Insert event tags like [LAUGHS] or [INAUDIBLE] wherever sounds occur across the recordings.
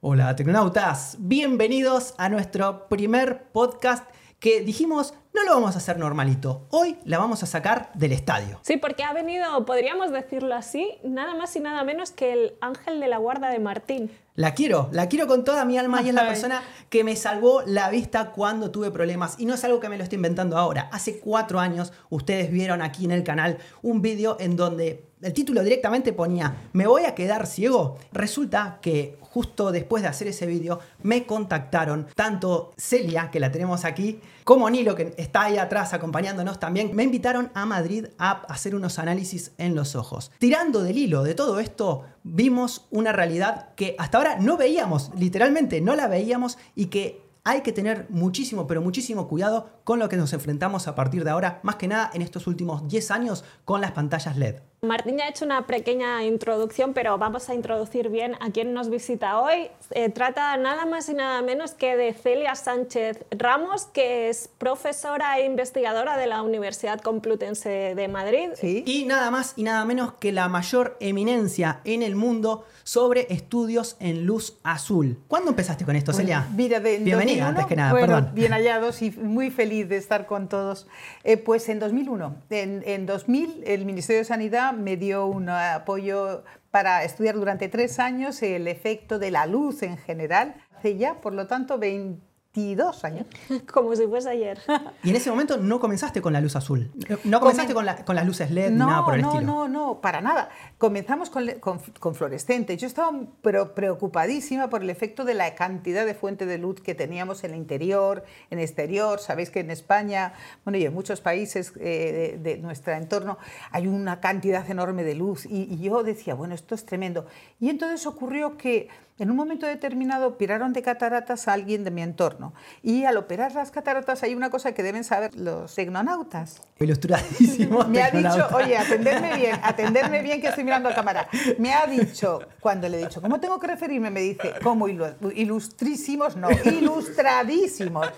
Hola tecnonautas, bienvenidos a nuestro primer podcast que dijimos no lo vamos a hacer normalito, hoy la vamos a sacar del estadio. Sí, porque ha venido, podríamos decirlo así, nada más y nada menos que el ángel de la guarda de Martín. La quiero, la quiero con toda mi alma y es la persona que me salvó la vista cuando tuve problemas. Y no es algo que me lo estoy inventando ahora. Hace cuatro años ustedes vieron aquí en el canal un vídeo en donde el título directamente ponía ¿Me voy a quedar ciego? Resulta que justo después de hacer ese vídeo me contactaron tanto Celia, que la tenemos aquí, como Nilo, que está ahí atrás acompañándonos también. Me invitaron a Madrid a hacer unos análisis en los ojos. Tirando del hilo de todo esto, vimos una realidad que hasta ahora no veíamos, literalmente no la veíamos y que hay que tener muchísimo, pero muchísimo cuidado con lo que nos enfrentamos a partir de ahora, más que nada en estos últimos 10 años con las pantallas LED. Martín ya ha hecho una pequeña introducción, pero vamos a introducir bien a quien nos visita hoy. Eh, trata nada más y nada menos que de Celia Sánchez Ramos, que es profesora e investigadora de la Universidad Complutense de Madrid. Y nada más y nada menos que la mayor eminencia en el mundo sobre estudios en luz azul. ¿Cuándo empezaste con esto, Celia? Mira, Bienvenida, antes que nada, perdón. Bien hallados y muy feliz de estar con todos. Eh, pues en 2001, en, en 2000, el Ministerio de Sanidad me dio un apoyo para estudiar durante tres años el efecto de la luz en general. Hace ya, por lo tanto, 20 22 años. [LAUGHS] Como si fuese ayer. [LAUGHS] Y en ese momento no comenzaste con la luz azul. No comenzaste con, con, las luces LED no, ni nada por el no, estilo. No, no, no, para nada. Comenzamos con, con, con, fluorescentes. Yo estaba pero preocupadísima por el efecto de la cantidad de fuente de luz que teníamos en el interior, en el exterior. Sabéis que en España, bueno, y en muchos países eh, de, nuestro entorno hay una cantidad enorme de luz. Y, y yo decía, bueno, esto es tremendo. Y entonces ocurrió que en un momento determinado operaron de cataratas a alguien de mi entorno. Y al operar las cataratas hay una cosa que deben saber los tecnonautas. Ilustradísimo. [LAUGHS] Me ha dicho, oye, atenderme bien, atenderme bien que estoy mirando a cámara. Me ha dicho, cuando le he dicho, ¿cómo tengo que referirme? Me dice, ¿cómo ilustrísimos? No, ilustradísimos.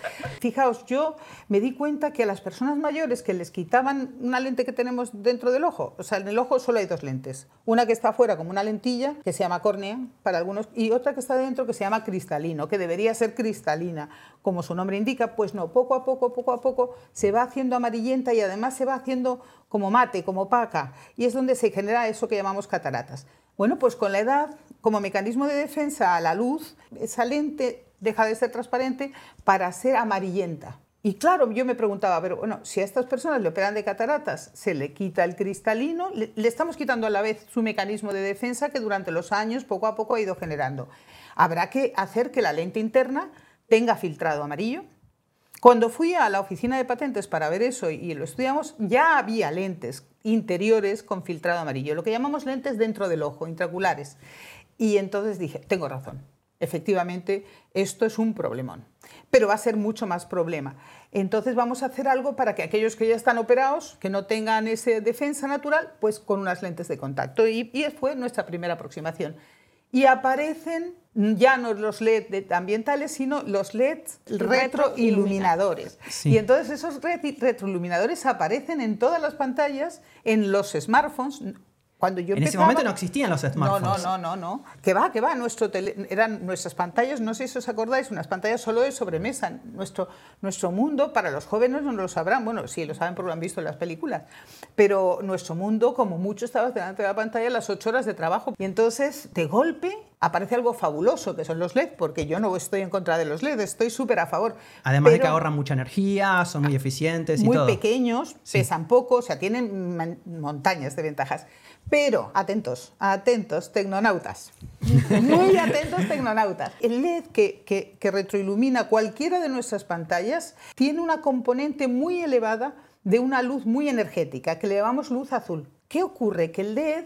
Fijaos, yo me di cuenta que a las personas mayores que les quitaban una lente que tenemos dentro del ojo, o sea, en el ojo solo hay dos lentes. Una que está afuera como una lentilla, que se llama córnea para algunos, y otra que está dentro que se llama cristalino, que debería ser cristalina, como su nombre indica, pues no, poco a poco, poco a poco se va haciendo amarillenta y además se va haciendo como mate, como opaca, y es donde se genera eso que llamamos cataratas. Bueno, pues con la edad, como mecanismo de defensa a la luz, esa lente deja de ser transparente para ser amarillenta. Y claro, yo me preguntaba, pero bueno, si a estas personas le operan de cataratas, se le quita el cristalino, le, estamos quitando a la vez su mecanismo de defensa que durante los años poco a poco ha ido generando. Habrá que hacer que la lente interna tenga filtrado amarillo. Cuando fui a la oficina de patentes para ver eso y lo estudiamos, ya había lentes interiores con filtrado amarillo, lo que llamamos lentes dentro del ojo, intraculares. Y entonces dije, tengo razón, efectivamente, esto es un problemón pero va a ser mucho más problema. Entonces vamos a hacer algo para que aquellos que ya están operados, que no tengan esa defensa natural, pues con unas lentes de contacto. Y, y fue nuestra primera aproximación. Y aparecen ya no los LED ambientales, sino los LEDs retroiluminadores. Y entonces esos retroiluminadores aparecen en todas las pantallas, en los smartphones, en ese momento no existían los smartphones. No, no, no, no, no. Que va, que va. Nuestro eran nuestras pantallas, no sé si os acordáis, unas pantallas solo de sobremesa. Nuestro, nuestro mundo, para los jóvenes no lo sabrán, bueno, sí lo saben porque lo han visto en las películas, pero nuestro mundo, como mucho, estaba delante de la pantalla las ocho horas de trabajo. Y entonces, de golpe, aparece algo fabuloso, que son los LED, porque yo no estoy en contra de los LED, estoy súper a favor. Además de que ahorran mucha energía, son muy eficientes y muy todo. Muy pequeños, pesan poco, o sea, tienen montañas de ventajas. Pero, atentos, atentos, tecnonautas. Muy atentos, tecnonautas. El LED que, retroilumina cualquiera de nuestras pantallas tiene una componente muy elevada de una luz muy energética, que le llamamos luz azul. ¿Qué ocurre? Que el LED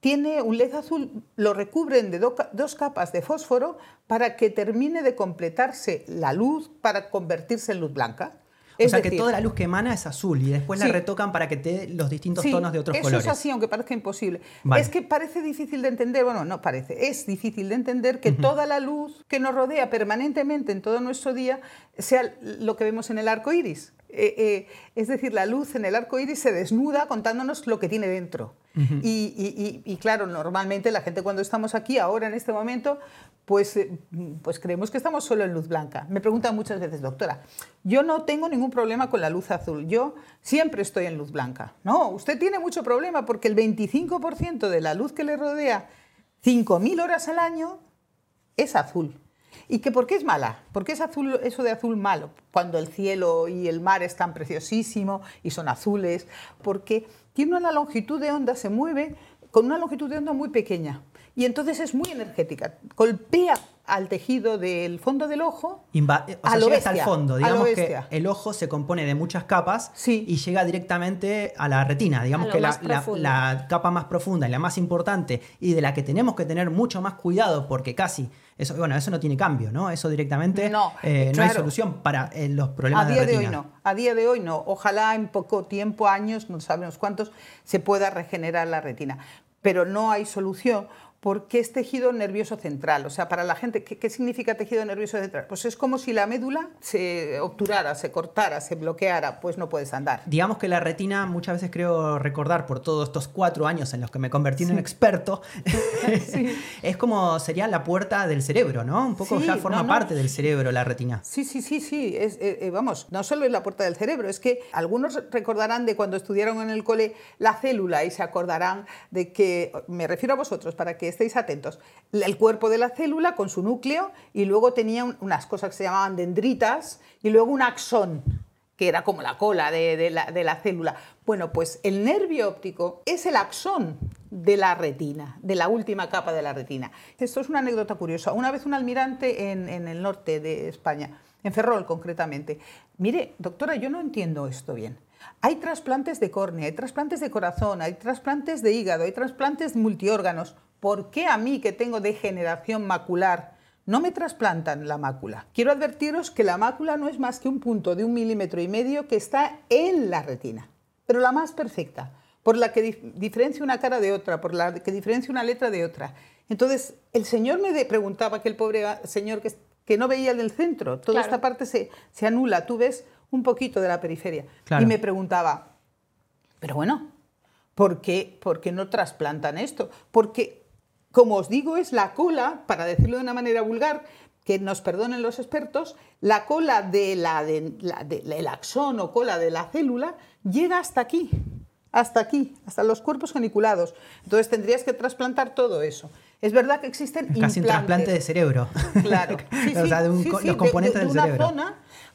tiene un LED azul, lo recubren de dos capas de fósforo para que termine de completarse la luz para convertirse en luz blanca o sea que toda la luz que emana es azul y después la retocan para que te dé los distintos tonos de otros colores. Eso es así, aunque parezca imposible. Es que parece difícil de entender, bueno, no parece, es difícil de entender que toda la luz que nos rodea permanentemente en todo nuestro día sea lo que vemos en el arco iris. Eh, eh, es decir, la luz en el arco iris se desnuda contándonos lo que tiene dentro. y, claro, normalmente la gente cuando estamos aquí, ahora en este momento, pues, eh, pues creemos que estamos solo en luz blanca. Me preguntan muchas veces, doctora, yo no tengo ningún problema con la luz azul, yo siempre estoy en luz blanca. No, usted tiene mucho problema porque el 25% de la luz que le rodea 5.000 horas al año es azul. ¿Y que por qué es mala? ¿Por qué es azul, eso de azul malo? Cuando el cielo y el mar están preciosísimo y son azules. Porque tiene una longitud de onda, se mueve con una longitud de onda muy pequeña. Y entonces es muy energética. Golpea al tejido del fondo del ojo. Inva o sea, llega hasta el fondo. Digamos que el ojo se compone de muchas capas y llega directamente a la retina. Digamos que la, la, capa más profunda y la más importante y de la que tenemos que tener mucho más cuidado porque casi. Eso, bueno, eso no tiene cambio, ¿no? Eso directamente no, eh, no hay solución para eh, los problemas a día de, hoy no. A día de hoy no. Ojalá en poco tiempo, años, no sabemos cuántos, se pueda regenerar la retina. Pero no hay solución porque es tejido nervioso central. O sea, para la gente, ¿qué, significa tejido nervioso central? Pues es como si la médula se obturara, se cortara, se bloqueara, pues no puedes andar. Digamos que la retina, muchas veces creo recordar por todos estos cuatro años en los que me convertí en un experto, [LAUGHS] es como sería la puerta del cerebro, ¿no? Un poco ya forma parte del cerebro la retina. Sí, sí, sí, sí. Es, eh, eh, vamos, no solo es la puerta del cerebro, es que algunos recordarán de cuando estudiaron en el cole la célula y se acordarán de que, me refiero a vosotros, para que estéis atentos, el cuerpo de la célula con su núcleo y luego tenía unas cosas que se llamaban dendritas y luego un axón que era como la cola de, la, de, la, célula. Bueno, pues el nervio óptico es el axón de la retina, de la última capa de la retina. Esto es una anécdota curiosa. Una vez un almirante en, en el norte de España, en Ferrol concretamente, mire, doctora, yo no entiendo esto bien. Hay trasplantes de córnea, hay trasplantes de corazón, hay trasplantes de hígado, hay trasplantes multiórganos. ¿Por qué a mí que tengo degeneración macular no me trasplantan la mácula? Quiero advertiros que la mácula no es más que un punto de un milímetro y medio que está en la retina, pero la más perfecta, por la que diferencia una cara de otra, por la que diferencia una letra de otra. Entonces, el señor me preguntaba, que el pobre señor que, que no veía del centro, toda esta parte se, se, anula, tú ves un poquito de la periferia. Y me preguntaba, pero bueno, ¿por qué, ¿por qué no trasplantan esto? Porque como os digo, es la cola, para decirlo de una manera vulgar, que nos perdonen los expertos, la cola de la, del axón o cola de la célula llega hasta aquí, hasta aquí, hasta los cuerpos geniculados. Entonces tendrías que trasplantar todo eso. Es verdad que existen Casi un trasplante de cerebro. Claro. [LAUGHS] o sea, de los componentes del cerebro.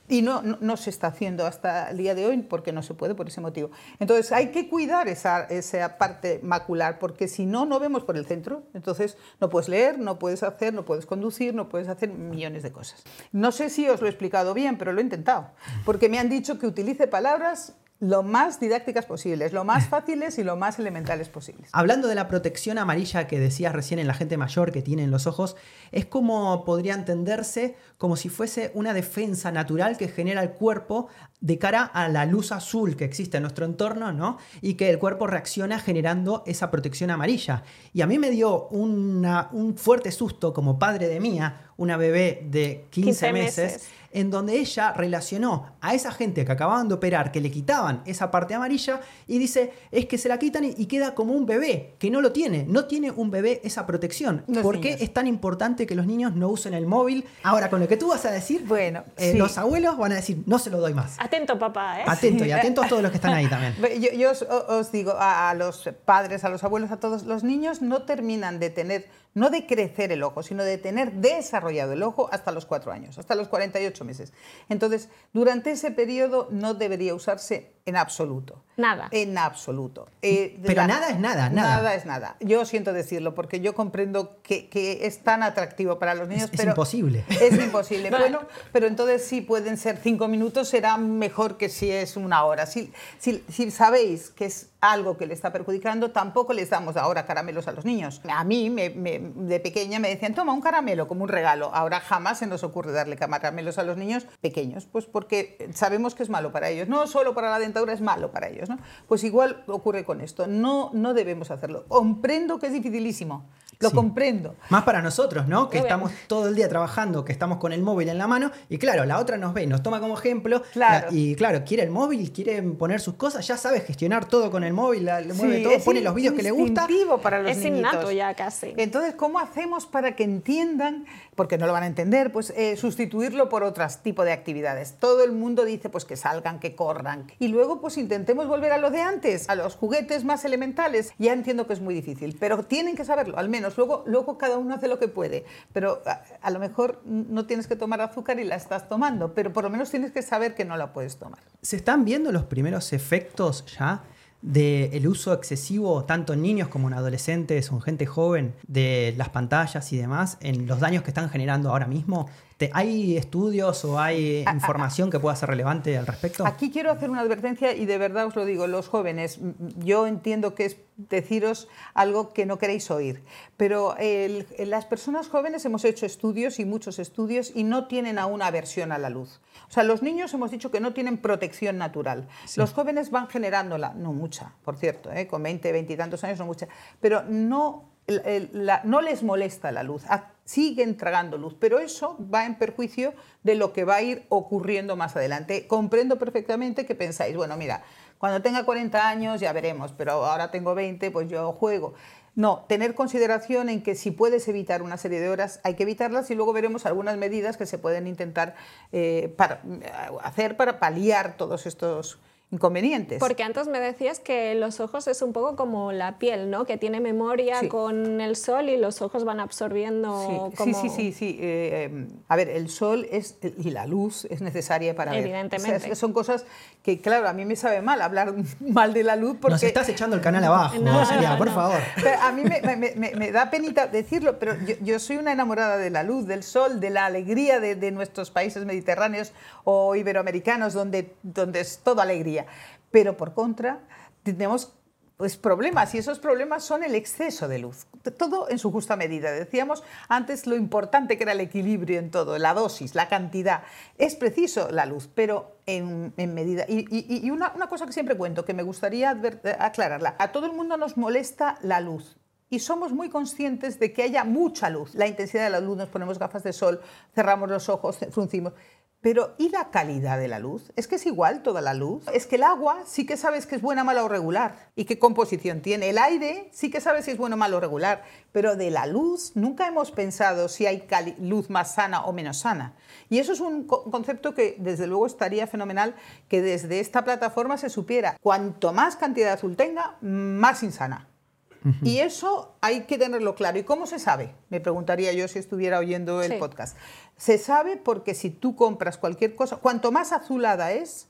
Y no, no, se está haciendo hasta el día de hoy porque no se puede por ese motivo. Entonces hay que cuidar esa, esa parte macular porque si no, no vemos por el centro. Entonces no puedes leer, no puedes hacer, no puedes conducir, no puedes hacer millones de cosas. No sé si os lo he explicado bien, pero lo he intentado. Porque me han dicho que utilice palabras lo más didácticas posibles, lo más [LAUGHS] fáciles y lo más elementales posibles. Hablando de la protección amarilla que decías recién en la gente mayor que tiene en los ojos, es como podría entenderse como si fuese una defensa natural que genera el cuerpo de cara a la luz azul que existe en nuestro entorno, ¿no? Y que el cuerpo reacciona generando esa protección amarilla. Y a mí me dio un fuerte susto como padre de mía, una bebé de 15, meses en donde ella relacionó a esa gente que acababan de operar, que le quitaban esa parte amarilla, y dice, es que se la quitan y, queda como un bebé, que no lo tiene, no tiene un bebé esa protección. ¿Por qué es tan importante que los niños no usen el móvil? Ahora, con lo que tú vas a decir, bueno, eh, los abuelos van a decir, no se lo doy más. Atento, papá, ¿eh? Atento, y atentos a todos los que están ahí también. [LAUGHS] Yo, os, digo, a los padres, a los abuelos, a todos, los niños no terminan de tener no de crecer el ojo, sino de tener desarrollado el ojo hasta los cuatro años, hasta los 48 meses. Entonces, durante ese periodo no debería usarse en absoluto. Nada. En absoluto. Eh, Pero nada es nada, nada. Nada es nada. Yo siento decirlo porque yo comprendo que, es tan atractivo para los niños. Es, pero imposible. Es imposible. [LAUGHS] bueno, pero entonces sí pueden ser cinco minutos, será mejor que si es una hora. Si, si, si sabéis que es algo que le está perjudicando, tampoco les damos ahora caramelos a los niños. A mí, de pequeña, me decían, toma un caramelo como un regalo. Ahora jamás se nos ocurre darle caramelos a los niños pequeños, pues porque sabemos que es malo para ellos. No solo para la es malo para ellos. ¿no? Pues igual ocurre con esto. No, no debemos hacerlo. Comprendo que es dificilísimo. lo comprendo. Más para nosotros, ¿no? Que estamos todo el día trabajando, que estamos con el móvil en la mano y claro, la otra nos ve y nos toma como ejemplo. Claro. la- y claro, quiere el móvil, quiere poner sus cosas, ya sabe gestionar todo con el móvil, la- le mueve Sí, todo, pone in- los vídeos que le gusta. para los Es niñitos. innato ya casi. Entonces, ¿cómo hacemos para que entiendan, porque no lo van a entender, pues eh, sustituirlo por otros tipos de actividades? Todo el mundo dice pues que salgan, que corran. Y luego pues intentemos volver a lo de antes, a los juguetes más elementales. Ya entiendo que es muy difícil, pero tienen que saberlo, al menos. Luego, luego cada uno hace lo que puede. Pero a lo mejor no tienes que tomar azúcar y la estás tomando, pero por lo menos tienes que saber que no la puedes tomar. ¿Se están viendo los primeros efectos ya del uso excesivo, tanto en niños como en adolescentes o en gente joven, de las pantallas y demás, en los daños que están generando ahora mismo? ¿Te- ¿Hay estudios o hay información que pueda ser relevante al respecto? Aquí quiero hacer una advertencia y de verdad os lo digo, los jóvenes, yo entiendo que es deciros algo que no queréis oír, pero el- las personas jóvenes hemos hecho estudios y muchos estudios y no tienen aún aversión a la luz. O sea, los niños hemos dicho que no tienen protección natural. Los jóvenes van generándola, no mucha, por cierto, ¿eh? con 20, 20 y tantos años no mucha, pero no, el- la- no les molesta la luz, siguen tragando luz, pero eso va en perjuicio de lo que va a ir ocurriendo más adelante. Comprendo perfectamente que pensáis, bueno, mira, cuando tenga 40 años ya veremos, pero ahora tengo 20, pues yo juego. No, tener consideración en que si puedes evitar una serie de horas, hay que evitarlas y luego veremos algunas medidas que se pueden intentar eh, para- hacer para paliar todos estos inconvenientes. Porque antes me decías que los ojos es un poco como la piel, ¿no? Que tiene memoria Sí. con el sol y los ojos van absorbiendo Sí, como... sí, sí, sí, sí. eh, eh, a ver, el sol es, y la luz es necesaria para ver. Evidentemente. O sea, es- son cosas que, claro, a mí me sabe mal hablar [LAUGHS] mal de la luz porque... Nos estás echando el canal abajo, No, no, por no. favor. Pero a mí me, me- me- me da penita decirlo, pero yo, yo soy una enamorada de la luz, del sol, de la alegría de, de nuestros países mediterráneos o iberoamericanos, donde, donde es todo alegría. Pero por contra, tenemos pues, problemas y esos problemas son el exceso de luz. Todo en su justa medida. Decíamos antes lo importante que era el equilibrio en todo, la dosis, la cantidad. Es preciso la luz, pero en, en medida. Y, y- y una, una cosa que siempre cuento, que me gustaría eh, aclararla. A todo el mundo nos molesta la luz. Y somos muy conscientes de que haya mucha luz. La intensidad de la luz, nos ponemos gafas de sol, cerramos los ojos, fruncimos. Pero ¿y la calidad de la luz? ¿Es que es igual toda la luz? Es que el agua sí que sabes que es buena, mala o regular. ¿Y qué composición tiene? El aire sí que sabes si es bueno, malo o regular. Pero de la luz nunca hemos pensado si hay luz más sana o menos sana. Y eso es un co- concepto que desde luego estaría fenomenal que desde esta plataforma se supiera. Cuanto más cantidad de azul tenga, más insana. Y eso hay que tenerlo claro. ¿Y cómo se sabe? Me preguntaría yo si estuviera oyendo el Sí. podcast. Se sabe porque si tú compras cualquier cosa, cuanto más azulada es,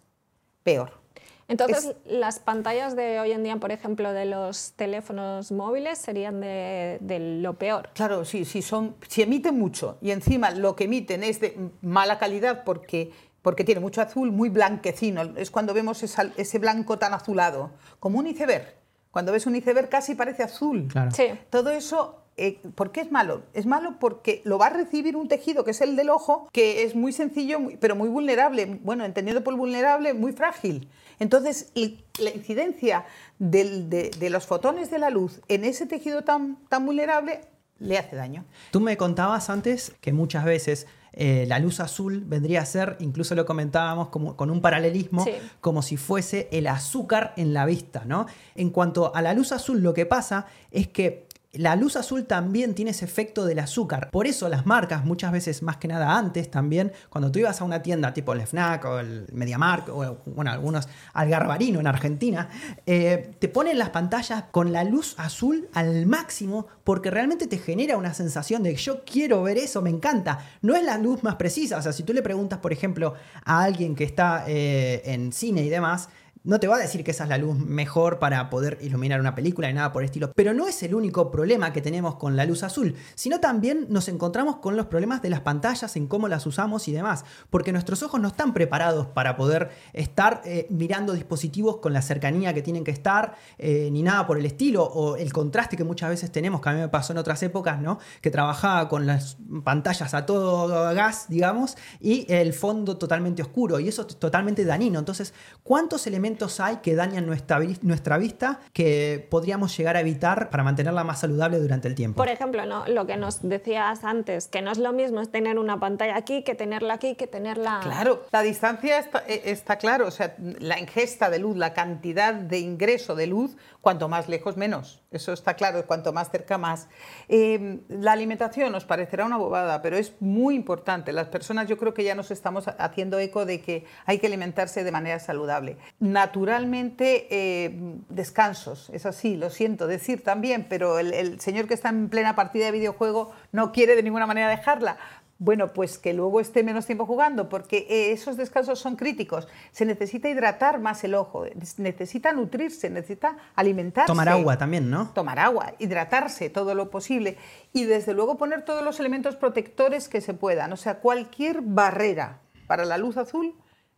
peor. Entonces, las pantallas de hoy en día, por ejemplo, de los teléfonos móviles serían de, de lo peor. Claro, sí, sí, son, si emiten mucho y encima lo que emiten es de mala calidad porque, porque tiene mucho azul, muy blanquecino. Es cuando vemos esa- ese blanco tan azulado, como un iceberg. Cuando ves un iceberg casi parece azul. Claro. Sí. Todo eso, eh, ¿por qué es malo? Es malo porque lo va a recibir un tejido que es el del ojo, que es muy sencillo, muy- pero muy vulnerable. Bueno, entendiendo por vulnerable, muy frágil. Entonces, la incidencia del- de, de los fotones de la luz en ese tejido tan, tan vulnerable le hace daño. Tú me contabas antes que muchas veces eh, la luz azul vendría a ser, incluso lo comentábamos como, con un paralelismo, Sí. como si fuese el azúcar en la vista, ¿no? En cuanto a la luz azul, lo que pasa es que la luz azul también tiene ese efecto del azúcar. Por eso las marcas, muchas veces más que nada antes también, cuando tú ibas a una tienda tipo el FNAC o el MediaMarkt o bueno, algunos Algarbarino en Argentina, eh, te ponen las pantallas con la luz azul al máximo porque realmente te genera una sensación de yo quiero ver eso, me encanta. No es la luz más precisa, o sea, si tú le preguntas, por ejemplo, a alguien que está eh, en cine y demás, no te va a decir que esa es la luz mejor para poder iluminar una película y nada por el estilo. Pero no es el único problema que tenemos con la luz azul, sino también nos encontramos con los problemas de las pantallas, en cómo las usamos y demás. Porque nuestros ojos no están preparados para poder estar eh, mirando dispositivos con la cercanía que tienen que estar, eh, ni nada por el estilo, o el contraste que muchas veces tenemos, que a mí me pasó en otras épocas, ¿no? Que trabajaba con las pantallas a todo gas, digamos, y el fondo totalmente oscuro, y eso es totalmente dañino. Entonces, ¿cuántos elementos elementos hay que dañan nuestra, nuestra vista que podríamos llegar a evitar para mantenerla más saludable durante el tiempo? Por ejemplo, ¿no? lo que nos decías antes, que no es lo mismo es tener una pantalla aquí que tenerla aquí, que tenerla... Claro, la distancia está, eh, está claro, o sea, la ingesta de luz, la cantidad de ingreso de luz, cuanto más lejos menos. Eso está claro, cuanto más cerca más. Eh, la alimentación nos parecerá una bobada, pero es muy importante. Las personas yo creo que ya nos estamos haciendo eco de que hay que alimentarse de manera saludable. Naturalmente, eh, descansos, es así, lo siento decir también, pero el, el señor que está en plena partida de videojuego no quiere de ninguna manera dejarla bueno, pues que luego esté menos tiempo jugando, porque eh, esos descansos son críticos. Se necesita hidratar más el ojo, necesita nutrirse, necesita alimentarse. Tomar agua también, ¿no? Tomar agua, hidratarse todo lo posible y desde luego poner todos los elementos protectores que se puedan. O sea, cualquier barrera para la luz azul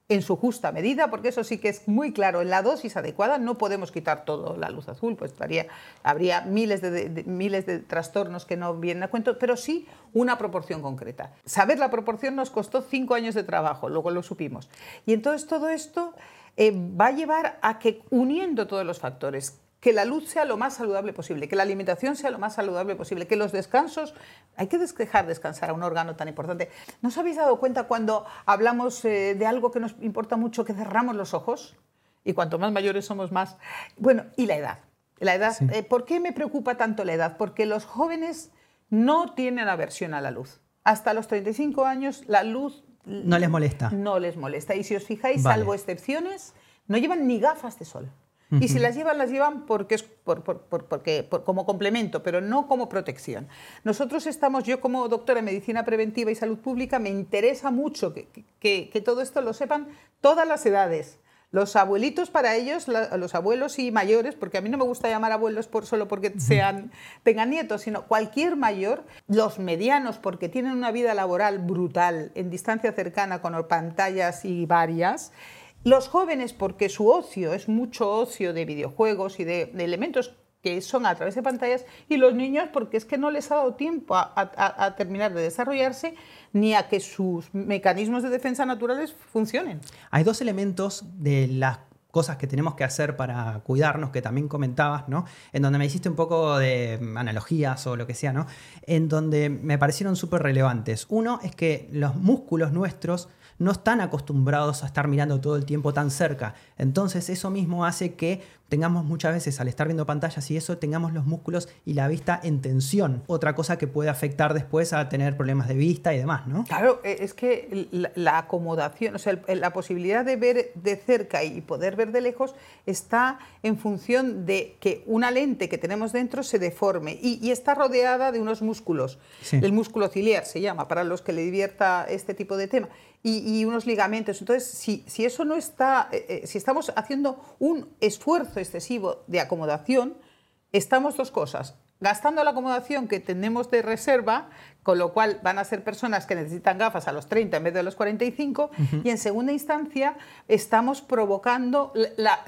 en su justa medida, porque eso sí que es muy claro, en la dosis adecuada no podemos quitar toda la luz azul, pues estaría, habría miles de, miles de trastornos que no vienen a cuento, pero sí una proporción concreta. Saber la proporción nos costó cinco años de trabajo, luego lo supimos. Y entonces todo esto eh, va a llevar a que uniendo todos los factores, que la luz sea lo más saludable posible, que la alimentación sea lo más saludable posible, que los descansos, hay que dejar descansar a un órgano tan importante. ¿No os habéis dado cuenta cuando hablamos eh, de algo que nos importa mucho, que cerramos los ojos? Y cuanto más mayores somos más... Bueno, y la edad. La edad eh, ¿Por qué me preocupa tanto la edad? Porque los jóvenes no tienen aversión a la luz. Hasta los 35 años la luz... No les molesta. No les molesta. Y si os fijáis, salvo excepciones, no llevan ni gafas de sol. Y si las llevan, las llevan porque es por, porque, como complemento, pero no como protección. Nosotros estamos, yo como doctora en medicina preventiva y salud pública, me interesa mucho que, que, todo esto lo sepan todas las edades. Los abuelitos para ellos, los abuelos y mayores, porque a mí no me gusta llamar abuelos por, solo porque sean, tengan nietos, sino cualquier mayor, los medianos porque tienen una vida laboral brutal en distancia cercana con pantallas y varias, los jóvenes, porque su ocio es mucho ocio de videojuegos y de, elementos que son a través de pantallas, y los niños porque es que no les ha dado tiempo a, terminar de desarrollarse ni a que sus mecanismos de defensa naturales funcionen. Hay dos elementos de las cosas que tenemos que hacer para cuidarnos, que también comentabas, ¿no? En donde me hiciste un poco de analogías o lo que sea, ¿no? En donde me parecieron súper relevantes. Uno es que los músculos nuestros no están acostumbrados a estar mirando todo el tiempo tan cerca. Entonces eso mismo hace que tengamos muchas veces al estar viendo pantallas y eso tengamos los músculos y la vista en tensión. Otra cosa que puede afectar después a tener problemas de vista y demás, ¿no? Claro, e, es que la, acomodación, o sea, la posibilidad de ver de cerca y poder ver de lejos está en función de que una lente que tenemos dentro se deforme y, está rodeada de unos músculos. El músculo ciliar se llama, para los que le divierta este tipo de tema y, unos ligamentos. Entonces, si, si eso no está, eh, eh, si estamos haciendo un esfuerzo excesivo de acomodación, estamos dos cosas. Gastando la acomodación que tenemos de reserva, con lo cual van a ser personas que necesitan gafas a los 30 en vez de a los 45, y en segunda instancia estamos provocando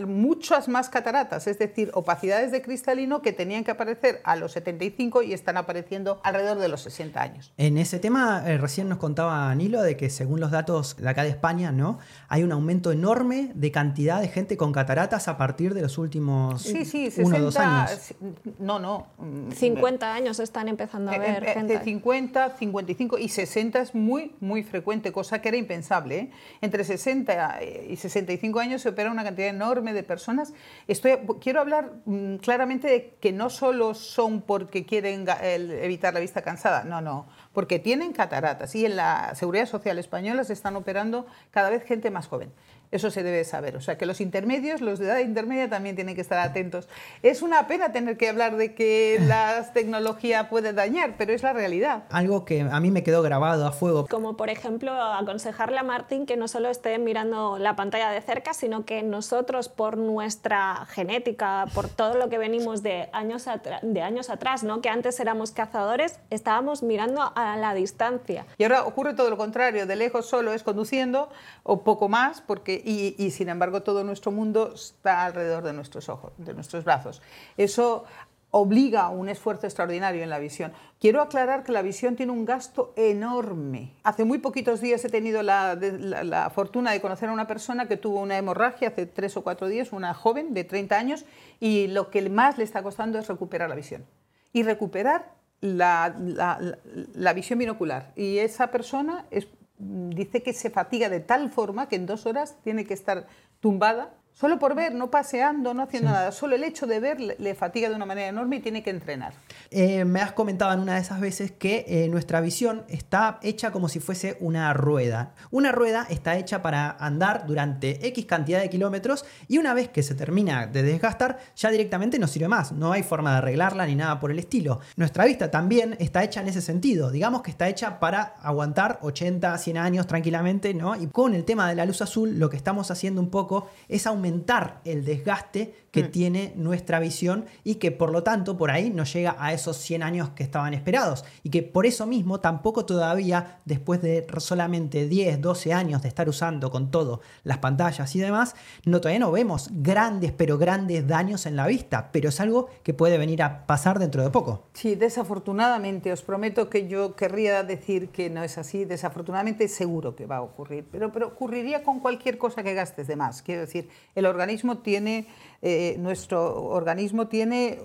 muchas más cataratas, es decir, opacidades de cristalino que tenían que aparecer a los 75 y están apareciendo alrededor de los 60 años. En ese tema, eh, recién nos contaba Nilo de que según los datos de acá de España, ¿no? hay un aumento enorme de cantidad de gente con cataratas a partir de los últimos sí, sí, 60, uno o dos años. No, no. 50 años están empezando a eh, ver eh, gente. De 50 55 y 60 es muy, muy frecuente, cosa que era impensable. ¿eh? Entre 60 y 65 años se opera una cantidad enorme de personas. Estoy, quiero hablar mm, claramente de que no solo son porque quieren evitar la vista cansada, no, no, porque tienen cataratas y en la Seguridad Social Española se están operando cada vez gente más joven. Eso se debe saber. O sea, que los intermedios, los de edad intermedia, también tienen que estar atentos. Es una pena tener que hablar de que [LAUGHS] la tecnología puede dañar, pero es la realidad. Algo que a mí me quedó grabado a fuego. Como por ejemplo, aconsejarle a Martín que no solo esté mirando la pantalla de cerca, sino que nosotros, por nuestra genética, por todo lo que venimos de años, de años atrás, ¿no? que antes éramos cazadores, estábamos mirando a la distancia. Y ahora ocurre todo lo contrario, de lejos solo es conduciendo o poco más, porque y, sin embargo todo nuestro mundo está alrededor de nuestros ojos, de nuestros brazos. Eso obliga a un esfuerzo extraordinario en la visión. Quiero aclarar que la visión tiene un gasto enorme. Hace muy poquitos días he tenido la, fortuna de conocer a una persona que tuvo una hemorragia hace tres o cuatro días, una joven de 30 años, y lo que más le está costando es recuperar la visión. Y recuperar la visión binocular. Y esa persona es, dice que se fatiga de tal forma que en dos horas tiene que estar tumbada Solo por ver, no paseando, no haciendo nada. Solo el hecho de ver le, fatiga de una manera enorme y tiene que entrenar. Eh, me has comentado en una de esas veces que eh, nuestra visión está hecha como si fuese una rueda. Una rueda está hecha para andar durante X cantidad de kilómetros y una vez que se termina de desgastar, ya directamente no sirve más. No hay forma de arreglarla ni nada por el estilo. Nuestra vista también está hecha en ese sentido. Digamos que está hecha para aguantar 80, 100 años tranquilamente, ¿no? Y con el tema de la luz azul, lo que estamos haciendo un poco es aumentar aumentar el desgaste que mm. tiene nuestra visión y que por lo tanto por ahí no llega a esos 100 años que estaban esperados. Y que por eso mismo tampoco todavía, después de solamente 10, 12 años de estar usando con todo las pantallas y demás, no, todavía no vemos grandes, pero grandes daños en la vista. Pero es algo que puede venir a pasar dentro de poco. Sí, desafortunadamente, os prometo que yo querría decir que no es así. Desafortunadamente seguro que va a ocurrir. Pero, pero ocurriría con cualquier cosa que gastes de más. Quiero decir, el organismo tiene, eh, nuestro organismo tiene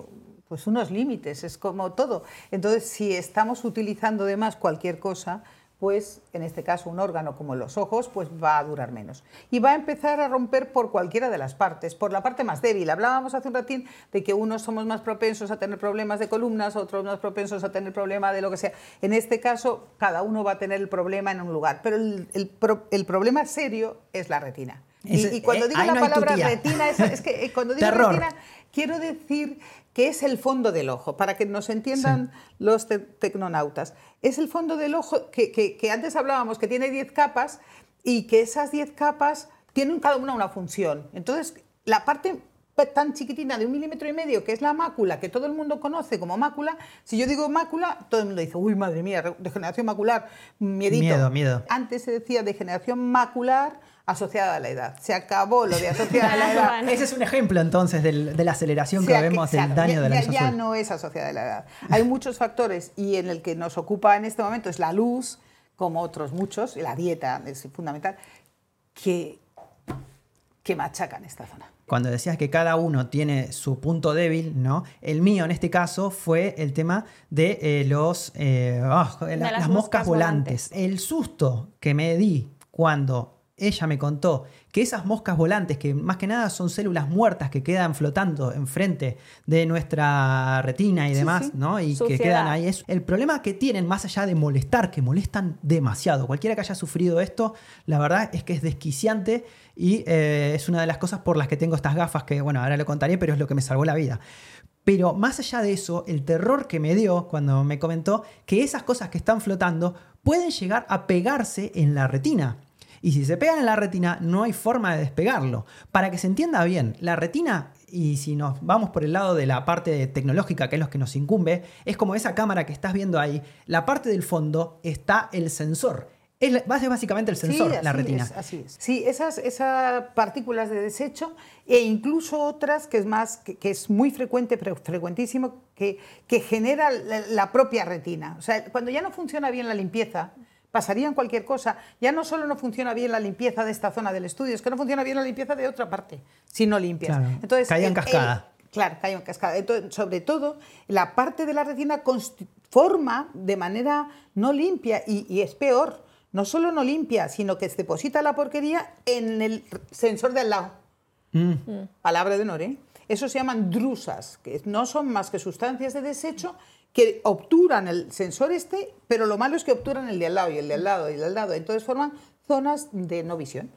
pues unos límites, es como todo. Entonces, si estamos utilizando de más cualquier cosa, pues en este caso un órgano como los ojos, pues va a durar menos. Y va a empezar a romper por cualquiera de las partes, por la parte más débil. Hablábamos hace un ratín de que unos somos más propensos a tener problemas de columnas, otros más propensos a tener problemas de lo que sea. En este caso, cada uno va a tener el problema en un lugar, pero el, el problema serio es la retina. Y, cuando eh, digo la palabra retina, es, que eh, cuando digo retina, quiero decir que es el fondo del ojo, para que nos entiendan los tecnonautas. Es el fondo del ojo que, antes hablábamos que tiene 10 capas y que esas 10 capas tienen cada una una función. Entonces, la parte tan chiquitina de un milímetro y medio, que es la mácula, que todo el mundo conoce como mácula, si yo digo mácula, todo el mundo dice, uy, madre mía, degeneración macular, miedito. Miedo, miedo. Antes se decía degeneración macular asociada a la edad. Se acabó lo de asociada a la edad. Ese es un ejemplo entonces de la aceleración que vemos del daño de la luz Ya no es asociada a la edad. Hay muchos factores y en el que nos ocupa en este momento es la luz, como otros muchos, y la dieta es fundamental, que, que machacan esta zona. Cuando decías que cada uno tiene su punto débil, ¿no? El mío en este caso fue el tema de eh, los eh, ah, las, moscas, volantes. El susto que me di cuando ella me contó que esas moscas volantes, que más que nada son células muertas que quedan flotando enfrente de nuestra retina y demás, ¿no? Y que quedan ahí. Es el problema que tienen, más allá de molestar, que molestan demasiado. Cualquiera que haya sufrido esto, la verdad es que es desquiciante y eh, es una de las cosas por las que tengo estas gafas, que bueno, ahora lo contaré, pero es lo que me salvó la vida. Pero más allá de eso, el terror que me dio cuando me comentó que esas cosas que están flotando pueden llegar a pegarse en la retina. Y si se pegan en la retina, no hay forma de despegarlo. Para que se entienda bien, la retina, y si nos vamos por el lado de la parte tecnológica, que es lo que nos incumbe, es como esa cámara que estás viendo ahí. La parte del fondo está el sensor. Es básicamente el sensor, la retina. así es. Sí, esas, esas partículas de desecho e incluso otras que es más que, es muy frecuente, pero frecuentísimo, que, que genera la, la, propia retina. O sea, cuando ya no funciona bien la limpieza, pasarían cualquier cosa. Ya no solo no funciona bien la limpieza de esta zona del estudio, es que no funciona bien la limpieza de otra parte, si no limpias. Entonces, cae en cascada. claro, cae en cascada. sobre todo, la parte de la retina forma de manera no limpia y, es peor. No solo no limpia, sino que se deposita la porquería en el sensor de al lado. Mm. Palabra de honor, ¿eh? Eso se llaman drusas, que no son más que sustancias de desecho que obturan el sensor este, pero lo malo es que obturan el de al lado y el de al lado y el de al lado. Entonces forman zonas de no visión,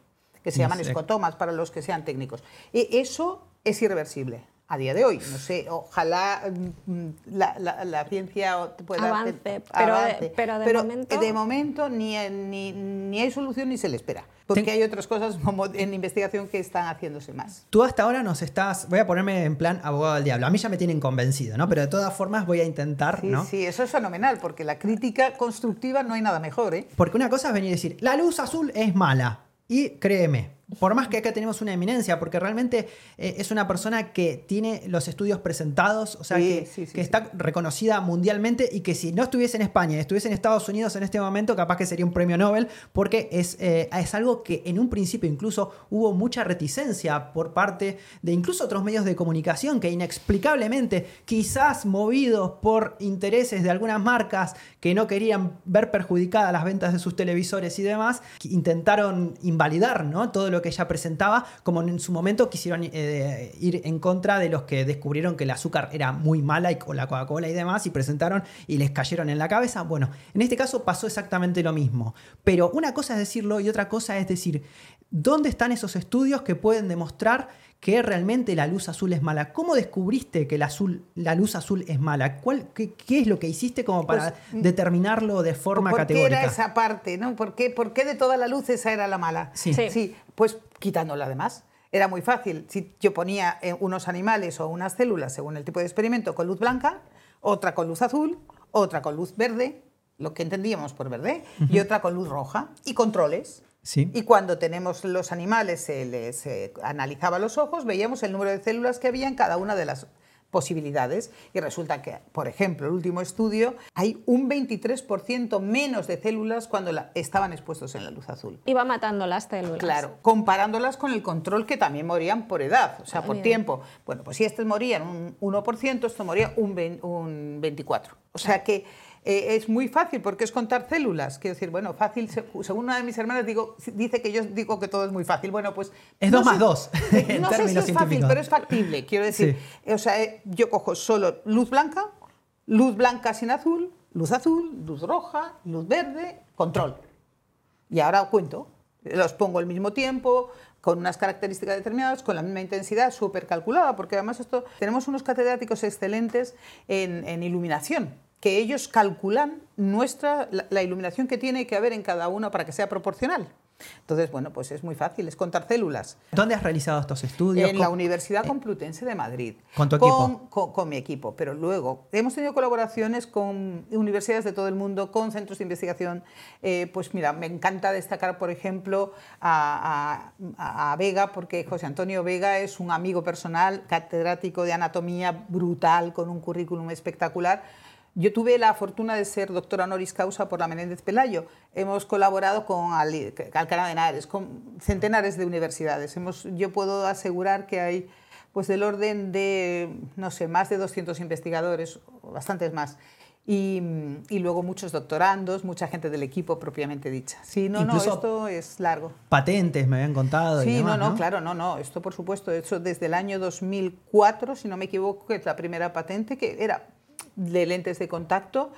que se llaman escotomas para los que sean técnicos. Y eso es irreversible a día de hoy. No sé, ojalá mm, la, la, ciencia pueda avance, pero, De, pero, de, momento... de momento ni, ni, ni, hay solución ni se le espera. Porque hay otras cosas como en investigación que están haciéndose más. Tú hasta ahora nos estás, voy a ponerme en plan abogado del diablo. A mí ya me tienen convencido, ¿no? Pero de todas formas voy a intentar, sí, ¿no? Sí, eso es fenomenal, porque la crítica constructiva no hay nada mejor, ¿eh? Porque una cosa es venir y decir, la luz azul es mala. Y créeme, por más que acá tenemos una eminencia, porque realmente eh, es una persona que tiene los estudios presentados, o sea, Sí, que, sí, sí, que sí. está reconocida mundialmente y que si no estuviese en España estuviese en Estados Unidos en este momento, capaz que sería un premio Nobel, porque es, eh, es algo que en un principio incluso hubo mucha reticencia por parte de incluso otros medios de comunicación que inexplicablemente, quizás movidos por intereses de algunas marcas que no querían ver perjudicadas las ventas de sus televisores y demás, intentaron invalidar ¿no? todo lo que ella presentaba, como en su momento quisieron eh, ir en contra de los que descubrieron que el azúcar era muy mala y con la Coca-Cola y demás, y presentaron y les cayeron en la cabeza. Bueno, en este caso pasó exactamente lo mismo. Pero una cosa es decirlo y otra cosa es decir, ¿dónde están esos estudios que pueden demostrar que realmente la luz azul es mala? ¿Cómo descubriste que la, azul, la luz azul es mala? ¿Cuál, qué, qué es lo que hiciste como para Pues, determinarlo de forma ¿Por qué categórica? era esa parte? ¿no? ¿Por, qué, por qué de toda la luz esa era la mala? Sí. Sí. pues quitándola además. Era muy fácil. Si yo ponía eh, unos animales o unas células, según el tipo de experimento, con luz blanca, otra con luz azul, otra con luz verde, lo que entendíamos por verde, y otra con luz roja, y controles. Sí. Y cuando tenemos los animales, se les eh, analizaba los ojos, veíamos el número de células que había en cada una de las posibilidades y resulta que, por ejemplo, el último estudio, hay un 23% menos de células cuando la- estaban expuestos en la luz azul. Iba matando las células. Claro, comparándolas con el control que también morían por edad, o sea, por Bien. tiempo. Bueno, pues si estos morían un 1%, esto moría un, un 24%. O sea que eh, es muy fácil porque es contar células. Quiero decir, bueno, fácil, se- según una de mis hermanas digo, dice que yo digo que todo es muy fácil. Bueno, pues... Es no dos más sé- dos, [LAUGHS] en no sé si es fácil, pero es factible. Quiero decir, o sea, eh, yo cojo solo luz blanca, luz blanca sin azul, luz azul, luz roja, luz verde, control. Y ahora cuento. Los pongo al mismo tiempo, con unas características determinadas, con la misma intensidad, súper calculada, porque además esto tenemos unos catedráticos excelentes en, en iluminación, que ellos calculan nuestra, la, la iluminación que tiene que haber en cada uno para que sea proporcional. Entonces, bueno, pues es muy fácil, es contar células. ¿Dónde has realizado estos estudios? En la ¿Cómo- Universidad Complutense de Madrid. ¿Con tu equipo? Con, con- con mi equipo. Pero luego hemos tenido colaboraciones con universidades de todo el mundo, con centros de investigación. Eh, pues mira, me encanta destacar, por ejemplo, a, a- a Vega, porque José Antonio Vega es un amigo personal, catedrático de anatomía brutal, con un currículum espectacular. Yo tuve la fortuna de ser doctora honoris causa por la Menéndez Pelayo. Hemos colaborado con Alcalá de Henares, con centenares de universidades. Hemos, yo puedo asegurar que hay pues del orden de, no sé, más de 200 investigadores, o bastantes más. Y, y luego muchos doctorandos, mucha gente del equipo propiamente dicha. Sí, no, Incluso- no, esto es largo. Patentes, me habían contado. y Sí, demás, no, no, claro, no, no, esto por supuesto, hecho desde el año 2004, si no me equivoco, que es la primera patente que era de lentes de contacto,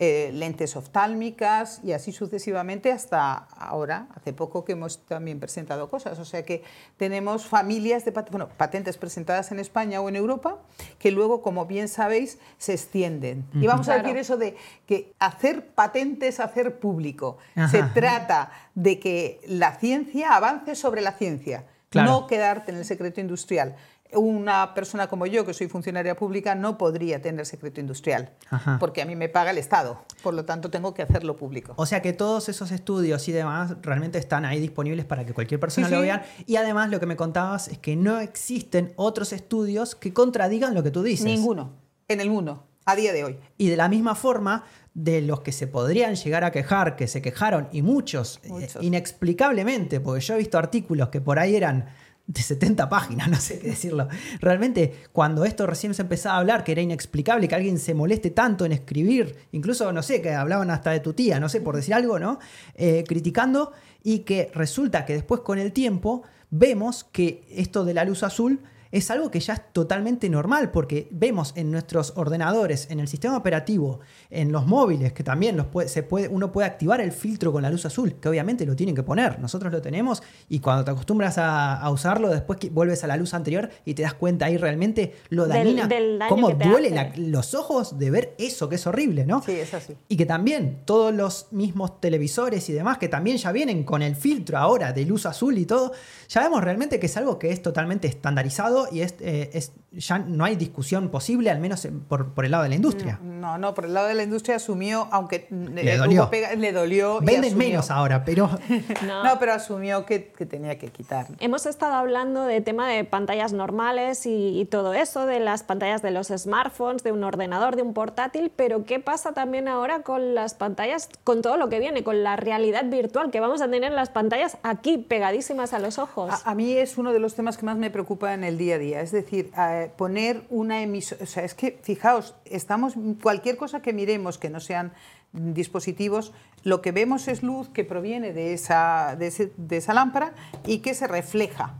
eh, lentes oftálmicas y así sucesivamente hasta ahora, hace poco que hemos también presentado cosas. O sea que tenemos familias de pat- bueno, patentes presentadas en España o en Europa que luego, como bien sabéis, se extienden. Y vamos a decir eso de que hacer patentes, hacer público. Se trata de que la ciencia avance sobre la ciencia, Claro. no quedarte en el secreto industrial. Una persona como yo, que soy funcionaria pública, no podría tener secreto industrial, Ajá. porque a mí me paga el Estado. Por lo tanto, tengo que hacerlo público. O sea que todos esos estudios y demás realmente están ahí disponibles para que cualquier persona Sí, lo sí. vean. Y además lo que me contabas es que no existen otros estudios que contradigan lo que tú dices. Ninguno, en el mundo, a día de hoy. Y de la misma forma, de los que se podrían llegar a quejar, que se quejaron, y muchos, eh, Muchos. inexplicablemente, porque yo he visto artículos que por ahí eran de 70 páginas, [LAUGHS] no sé qué decirlo. Realmente, cuando esto recién se empezaba a hablar, que era inexplicable que alguien se moleste tanto en escribir, incluso, no sé, que hablaban hasta de tu tía, no sé, por decir algo, ¿no? Eh, criticando, y que resulta que después con el tiempo vemos que esto de la luz azul es algo que ya es totalmente normal, porque vemos en nuestros ordenadores, en el sistema operativo, en los móviles, que también los puede, se puede, uno puede activar el filtro con la luz azul, que obviamente lo tienen que poner. Nosotros lo tenemos y cuando te acostumbras a, a usarlo, después que vuelves a la luz anterior y te das cuenta ahí realmente lo dañina, del cómo duele la- los ojos de ver eso, que es horrible, ¿no? Sí, es así. Y que también todos los mismos televisores y demás, que también ya vienen con el filtro ahora de luz azul y todo, ya vemos realmente que es algo que es totalmente estandarizado y es, eh, es ya no hay discusión posible, al menos por, por el lado de la industria. No, no, por el lado de la industria asumió, aunque le dolió. Pega, le dolió Venden menos ahora, pero... [LAUGHS] no. no pero asumió que, que, tenía que quitar. Hemos estado hablando de tema de pantallas normales y, y, todo eso, de las pantallas de los smartphones, de un ordenador, de un portátil, pero ¿qué pasa también ahora con las pantallas, con todo lo que viene, con la realidad virtual, que vamos a tener las pantallas aquí pegadísimas a los ojos? A, a mí es uno de los temas que más me preocupa en el día a día, es decir, eh, poner una emisora, o sea, es que fijaos, estamos, cualquier cosa que miremos que no sean dispositivos, lo que vemos es luz que proviene de esa, de esa lámpara y que se refleja.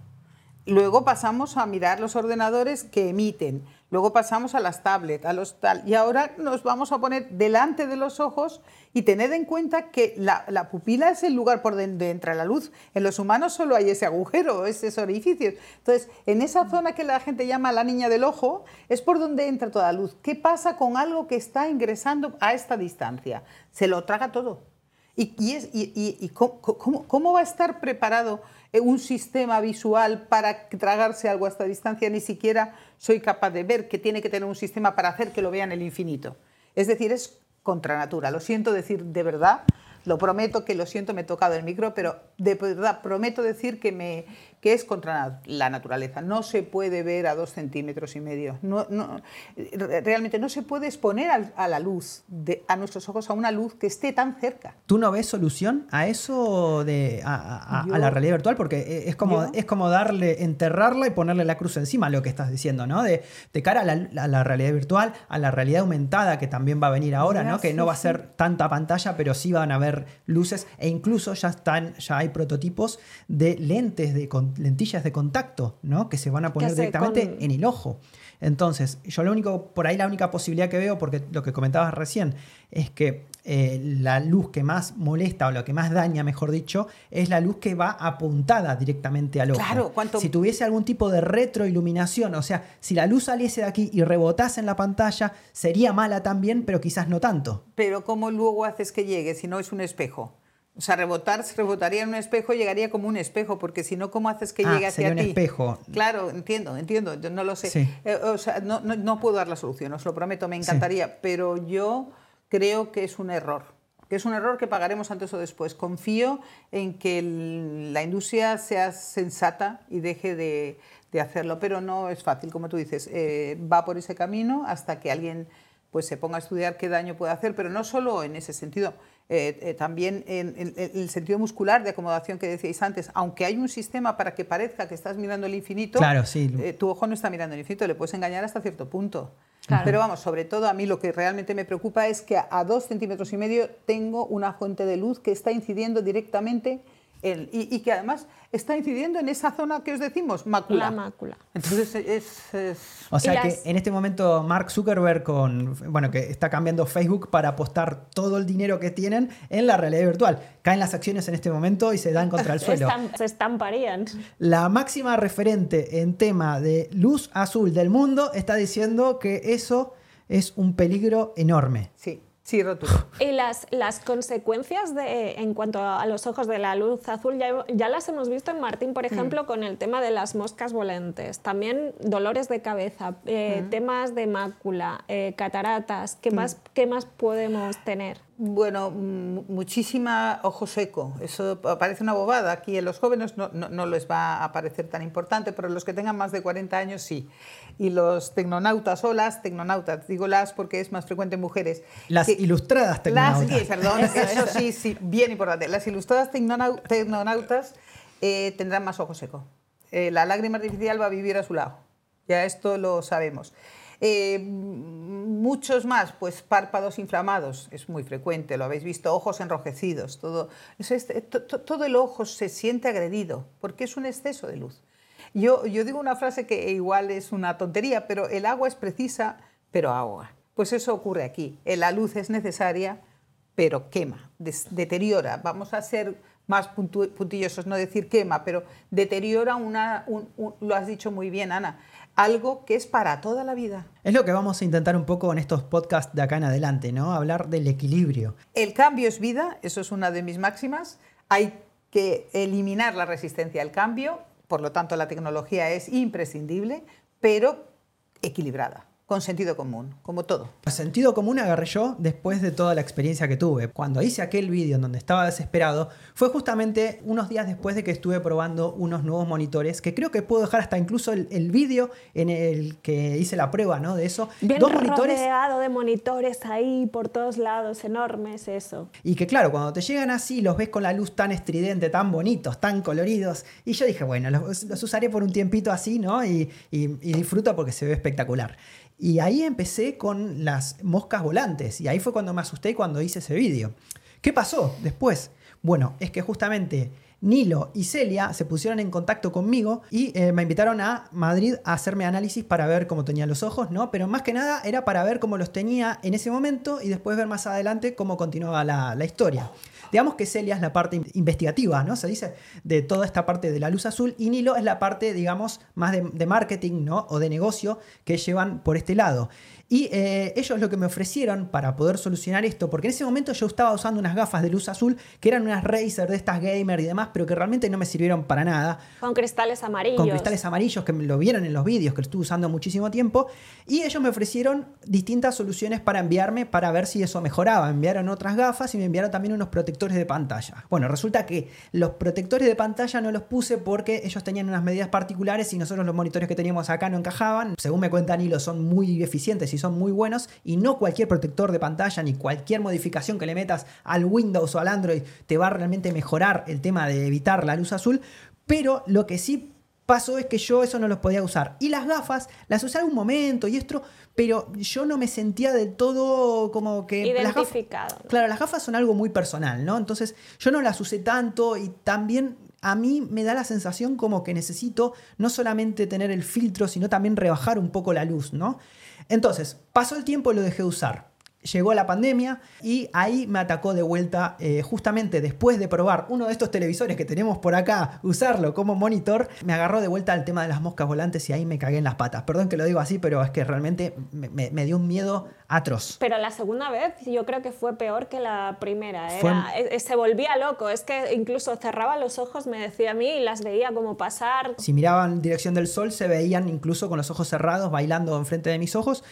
Luego pasamos a mirar los ordenadores que emiten, luego pasamos a las tablets, a los tal, y ahora nos vamos a poner delante de los ojos y tener en cuenta que la, la pupila es el lugar por donde entra la luz. En los humanos solo hay ese agujero, [LAUGHS] ese orificio. Entonces, en esa zona que la gente llama la niña del ojo, es por donde entra toda la luz. ¿Qué pasa con algo que está ingresando a esta distancia? Se lo traga todo. ¿Y, cómo va a estar preparado un sistema visual para tragarse algo a esta distancia, ni siquiera soy capaz de ver que tiene que tener un sistema para hacer que lo vea en el infinito. Es decir, es contra natura. Lo siento decir de verdad, lo prometo que lo siento, me he tocado el micro, pero de verdad prometo decir que, me, que es contra la naturaleza. No se puede ver a dos centímetros y medio. No, no, realmente no se puede exponer a, la luz, de, a nuestros ojos, a una luz que esté tan cerca. ¿Tú no ves solución a eso, de, a, a, yo, a la realidad virtual? Porque es como, es como darle, enterrarla y ponerle la cruz encima, lo que estás diciendo, ¿no? De, de cara a la, a la, realidad virtual, a la realidad aumentada que también va a venir ahora, ¿no? Que no va a ser tanta pantalla, pero sí van a haber luces e incluso ya están, ya hay prototipos de lentes de con, lentillas de contacto, ¿no? Que se van a poner directamente con... en el ojo. Entonces, yo lo único, por ahí la única posibilidad que veo, porque lo que comentabas recién, es que eh, la luz que más molesta o lo que más daña, mejor dicho, es la luz que va apuntada directamente al ojo. Claro, ¿cuánto... Si tuviese algún tipo de retroiluminación, o sea, si la luz saliese de aquí y rebotase en la pantalla, sería mala también, pero quizás no tanto. Pero ¿cómo luego haces que llegue si no es un espejo? O sea, rebotar, rebotaría en un espejo, llegaría como un espejo, porque si no, ¿cómo haces que ah, llegue hacia un ti? espejo. Claro, entiendo, entiendo, yo no lo sé. Sí. Eh, o sea, no, no, no, puedo dar la solución, os lo prometo, me encantaría, sí. pero yo creo que es un error, que es un error que pagaremos antes o después. Confío en que el, la industria sea sensata y deje de, de, hacerlo, pero no es fácil, como tú dices, eh, va por ese camino hasta que alguien pues, se ponga a estudiar qué daño puede hacer, pero no solo en ese sentido eh, eh, también en, en, en, el sentido muscular de acomodación que decíais antes, aunque hay un sistema para que parezca que estás mirando el infinito, claro, sí. eh, tu ojo no está mirando el infinito, le puedes engañar hasta cierto punto. Claro. Pero vamos, sobre todo a mí lo que realmente me preocupa es que a, a dos centímetros y medio tengo una fuente de luz que está incidiendo directamente el, y, y, que además está incidiendo en esa zona que os decimos, mácula. La mácula. Entonces es... es... O sea que en este momento Mark Zuckerberg, con, bueno, que está cambiando Facebook para apostar todo el dinero que tienen en la realidad virtual. Caen las acciones en este momento y se dan contra el [LAUGHS] suelo. Se estamparían. La máxima referente en tema de luz azul del mundo está diciendo que eso es un peligro enorme. Sí. Sí, rotundo. Y las, las consecuencias de, en cuanto a los ojos de la luz azul ya, ya las hemos visto en Martín, por ejemplo, mm. con el tema de las moscas volentes. También dolores de cabeza, eh, mm. temas de mácula, eh, cataratas. ¿Qué, mm. más, ¿Qué más podemos tener? Bueno, muchísima ojo seco. Eso parece una bobada. Aquí en los jóvenes no, no, no, les va a parecer tan importante, pero los que tengan más de 40 años sí. Y los tecnonautas o las tecnonautas, digo las porque es más frecuente en mujeres. Las que, ilustradas tecnonautas. Las, sí, perdón, eso, [LAUGHS] eso, sí, sí, bien importante. Las ilustradas tecnonautas eh, tendrán más ojo seco. Eh, la lágrima artificial va a vivir a su lado. Ya esto lo sabemos. Eh, muchos más, pues párpados inflamados, es muy frecuente, lo habéis visto, ojos enrojecidos, todo, es este, to, todo el ojo se siente agredido porque es un exceso de luz. Yo, yo digo una frase que igual es una tontería, pero el agua es precisa, pero agua. Pues eso ocurre aquí. La luz es necesaria, pero quema, deteriora. Vamos a ser más puntillosos, no decir quema, pero deteriora una, un, un, lo has dicho muy bien, Ana, algo que es para toda la vida. Es lo que vamos a intentar un poco en estos podcasts de acá en adelante, ¿no? Hablar del equilibrio. El cambio es vida, eso es una de mis máximas. Hay que eliminar la resistencia al cambio, por lo tanto la tecnología es imprescindible, pero equilibrada con sentido común, como todo. Sentido común agarré yo después de toda la experiencia que tuve. Cuando hice aquel vídeo en donde estaba desesperado, fue justamente unos días después de que estuve probando unos nuevos monitores, que creo que puedo dejar hasta incluso el, vídeo en el que hice la prueba, ¿no? De eso. Bien Dos monitores. rodeado de monitores ahí por todos lados, enormes, eso. Y que claro, cuando te llegan así, los ves con la luz tan estridente, tan bonitos, tan coloridos. Y yo dije, bueno, los, usaré por un tiempito así, ¿no? Y, y disfruto porque se ve espectacular. Y ahí empecé con las moscas volantes. Y ahí fue cuando me asusté cuando hice ese vídeo. ¿Qué pasó después? Bueno, es que justamente Nilo y Celia se pusieron en contacto conmigo y eh, me invitaron a Madrid a hacerme análisis para ver cómo tenía los ojos, ¿no? Pero más que nada era para ver cómo los tenía en ese momento y después ver más adelante cómo continuaba la, la historia. Digamos que Celia es la parte investigativa, ¿no? Se dice de toda esta parte de la luz azul y Nilo es la parte, digamos, más de, marketing, ¿no? O de negocio que llevan por este lado. Y eh, ellos lo que me ofrecieron para poder solucionar esto, porque en ese momento yo estaba usando unas gafas de luz azul que eran unas Razer de estas gamer y demás, pero que realmente no me sirvieron para nada. Con cristales amarillos. Con cristales amarillos que lo vieron en los vídeos que lo estuve usando muchísimo tiempo. Y ellos me ofrecieron distintas soluciones para enviarme para ver si eso mejoraba. enviaron otras gafas y me enviaron también unos protectores de pantalla. Bueno, resulta que los protectores de pantalla no los puse porque ellos tenían unas medidas particulares y nosotros los monitores que teníamos acá no encajaban. Según me cuentan Hilo, son muy eficientes y son muy buenos y no cualquier protector de pantalla ni cualquier modificación que le metas al Windows o al Android te va a realmente mejorar el tema de evitar la luz azul, pero lo que sí pasó es que yo eso no los podía usar. Y las gafas las usé un momento y esto, pero yo no me sentía del todo como que... Identificado. claro, las gafas son algo muy personal, ¿no? Entonces yo no las usé tanto y también a mí me da la sensación como que necesito no solamente tener el filtro, sino también rebajar un poco la luz, ¿no? Entonces, pasó el tiempo y lo dejé usar llegó la pandemia y ahí me atacó de vuelta eh, justamente después de probar uno de estos televisores que tenemos por acá, usarlo como monitor, me agarró de vuelta al tema de las moscas volantes y ahí me cagué en las patas. Perdón que lo digo así, pero es que realmente me, dio un miedo atroz. Pero la segunda vez yo creo que fue peor que la primera. se volvía loco, es que incluso cerraba los ojos, me decía a mí, y las veía como pasar. Si miraban en dirección del sol, se veían incluso con los ojos cerrados, bailando enfrente de mis ojos.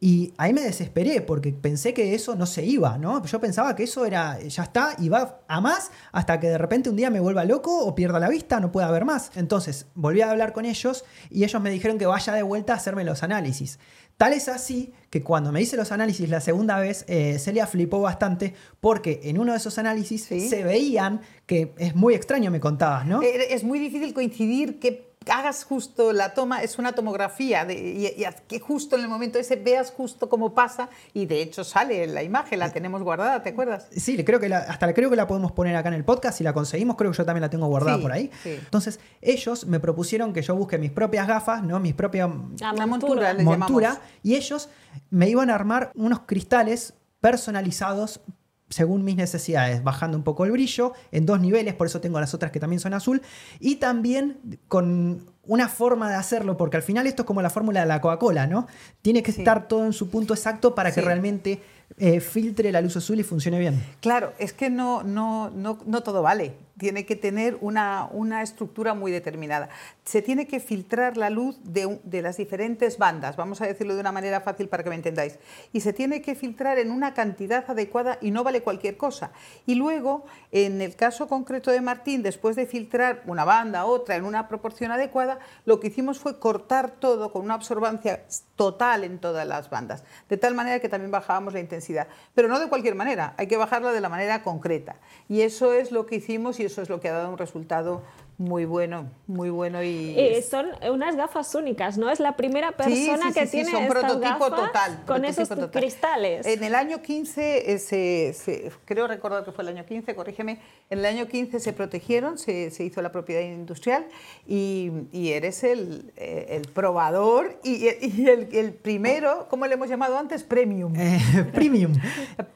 Y ahí me desesperé porque pensé que eso no se iba, ¿no? Yo pensaba que eso era, ya está, y va a más hasta que de repente un día me vuelva loco o pierda la vista, no pueda ver más. Entonces volví a hablar con ellos y ellos me dijeron que vaya de vuelta a hacerme los análisis. Tal es así que cuando me hice los análisis la segunda vez, eh, Celia flipó bastante porque en uno de esos análisis se veían que es muy extraño, me contabas, ¿no? Eh, es muy difícil coincidir que hagas justo la toma, es una tomografía, de, y, que justo en el momento ese veas justo cómo pasa y de hecho sale la imagen, la tenemos guardada, ¿te acuerdas? Sí, creo que la, hasta creo que la podemos poner acá en el podcast, si la conseguimos creo que yo también la tengo guardada por ahí. Entonces ellos me propusieron que yo busque mis propias gafas, ¿no? mis propias la montura, montura y ellos me iban a armar unos cristales personalizados según mis necesidades, bajando un poco el brillo en dos niveles, por eso tengo las otras que también son azul, y también con una forma de hacerlo, porque al final esto es como la fórmula de la Coca-Cola, ¿no? Tiene que estar todo en su punto exacto para que realmente eh, filtre la luz azul y funcione bien. Claro, es que no, no, no, no todo vale tiene que tener una, una, estructura muy determinada. Se tiene que filtrar la luz de, de, las diferentes bandas, vamos a decirlo de una manera fácil para que me entendáis, y se tiene que filtrar en una cantidad adecuada y no vale cualquier cosa. Y luego, en el caso concreto de Martín, después de filtrar una banda, otra, en una proporción adecuada, lo que hicimos fue cortar todo con una absorbancia total en todas las bandas, de tal manera que también bajábamos la intensidad. Pero no de cualquier manera, hay que bajarla de la manera concreta. Y eso es lo que hicimos y eso es lo que ha dado un resultado muy bueno, muy bueno y... Eh, son unas gafas únicas, ¿no? Es la primera persona que tiene son prototipo total, con esos cristales. En el año 15, eh, creo recordar que fue el año 15, corrígeme, en el año 15 se protegieron, se, se hizo la propiedad industrial y, y eres el, eh, el, probador y, y el, el, primero, ¿cómo le hemos llamado antes? Premium. [LAUGHS] premium.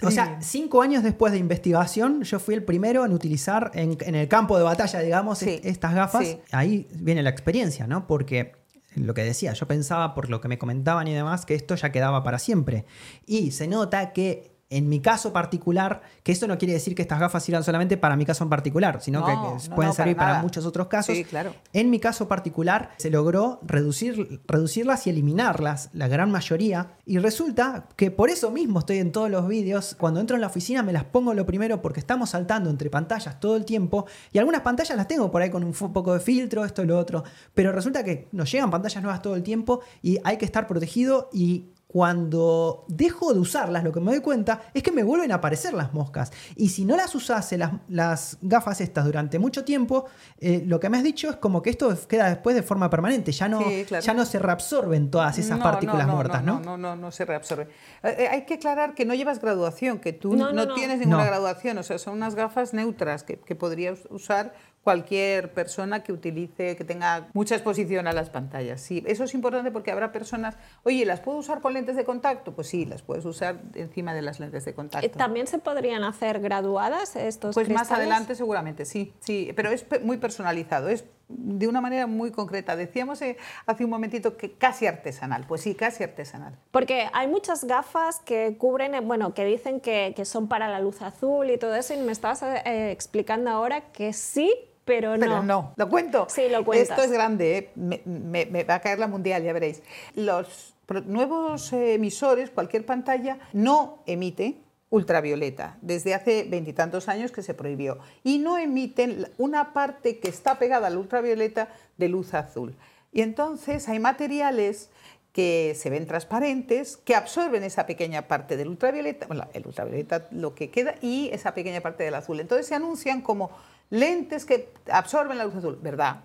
O sea, cinco años después de investigación, yo fui el primero en utilizar en, en el campo de batalla, digamos, estas gafas, ahí viene la experiencia, ¿no? Porque lo que decía, yo pensaba por lo que me comentaban y demás que esto ya quedaba para siempre. Y se nota que en mi caso particular, que esto no quiere decir que estas gafas sirvan solamente para mi caso en particular, sino No, que no, que no, pueden para servir para, muchos otros casos. Sí, claro. En mi caso particular, se logró reducir, reducirlas y eliminarlas, la gran mayoría. Y resulta que por eso mismo estoy en todos los vídeos. Cuando entro en la oficina me las pongo lo primero porque estamos saltando entre pantallas todo el tiempo. Y algunas pantallas las tengo por ahí con un poco de filtro, esto y lo otro. Pero resulta que nos llegan pantallas nuevas todo el tiempo y hay que estar protegido y cuando dejo de usarlas, lo que me doy cuenta es que me vuelven a aparecer las moscas. Y si no las usase las, las gafas estas durante mucho tiempo, eh, lo que me has dicho es como que esto queda después de forma permanente. Ya no, Sí, claro. ya no se reabsorben todas esas No, partículas no, no, muertas, no, ¿no? No, no, no, se reabsorbe. Eh, eh, hay que aclarar que no llevas graduación, que tú No, no, no, no. tienes ninguna No. graduación, o sea, son unas gafas neutras que, que podría us- usar cualquier persona que utilice, que tenga mucha exposición a las pantallas. Sí, eso es importante porque habrá personas, oye, ¿las puedo usar con lentes de contacto? Pues sí, las puedes usar encima de las lentes de Eh, contacto. ¿También se podrían hacer graduadas estos Pues más adelante seguramente, sí, sí, pero es muy personalizado, es de una manera muy concreta. Decíamos eh, hace un momentito que casi artesanal, pues sí, casi artesanal. Porque hay muchas gafas que cubren, eh, bueno, que dicen que, que son para la luz azul y todo eso, y me estabas eh, explicando ahora que sí, pero no. Pero no, ¿lo cuento? Sí, lo cuentas. Esto es grande, ¿eh? me, me- me va a caer la mundial, ya veréis. Los nuevos emisores, cualquier pantalla, no emite ultravioleta, desde hace veintitantos años que se prohibió, y no emiten una parte que está pegada al ultravioleta de luz azul. Y entonces hay materiales que se ven transparentes, que absorben esa pequeña parte del ultravioleta, bueno, el ultravioleta lo que queda y esa pequeña parte del azul. Entonces se anuncian como lentes que absorben la luz azul, ¿verdad?